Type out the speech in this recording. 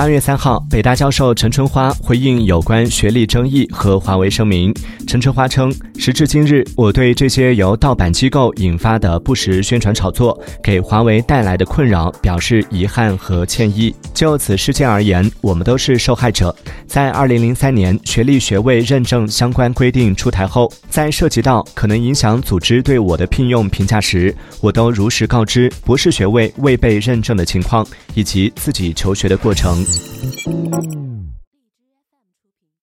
八月三号，北大教授陈春花回应有关学历争议和华为声明。陈春花称，时至今日，我对这些由盗版机构引发的不实宣传炒作给华为带来的困扰表示遗憾和歉意。就此事件而言，我们都是受害者。在二零零三年学历学位认证相关规定出台后，在涉及到可能影响组织对我的聘用评价时，我都如实告知博士学位未被认证的情况以及自己求学的过程。Música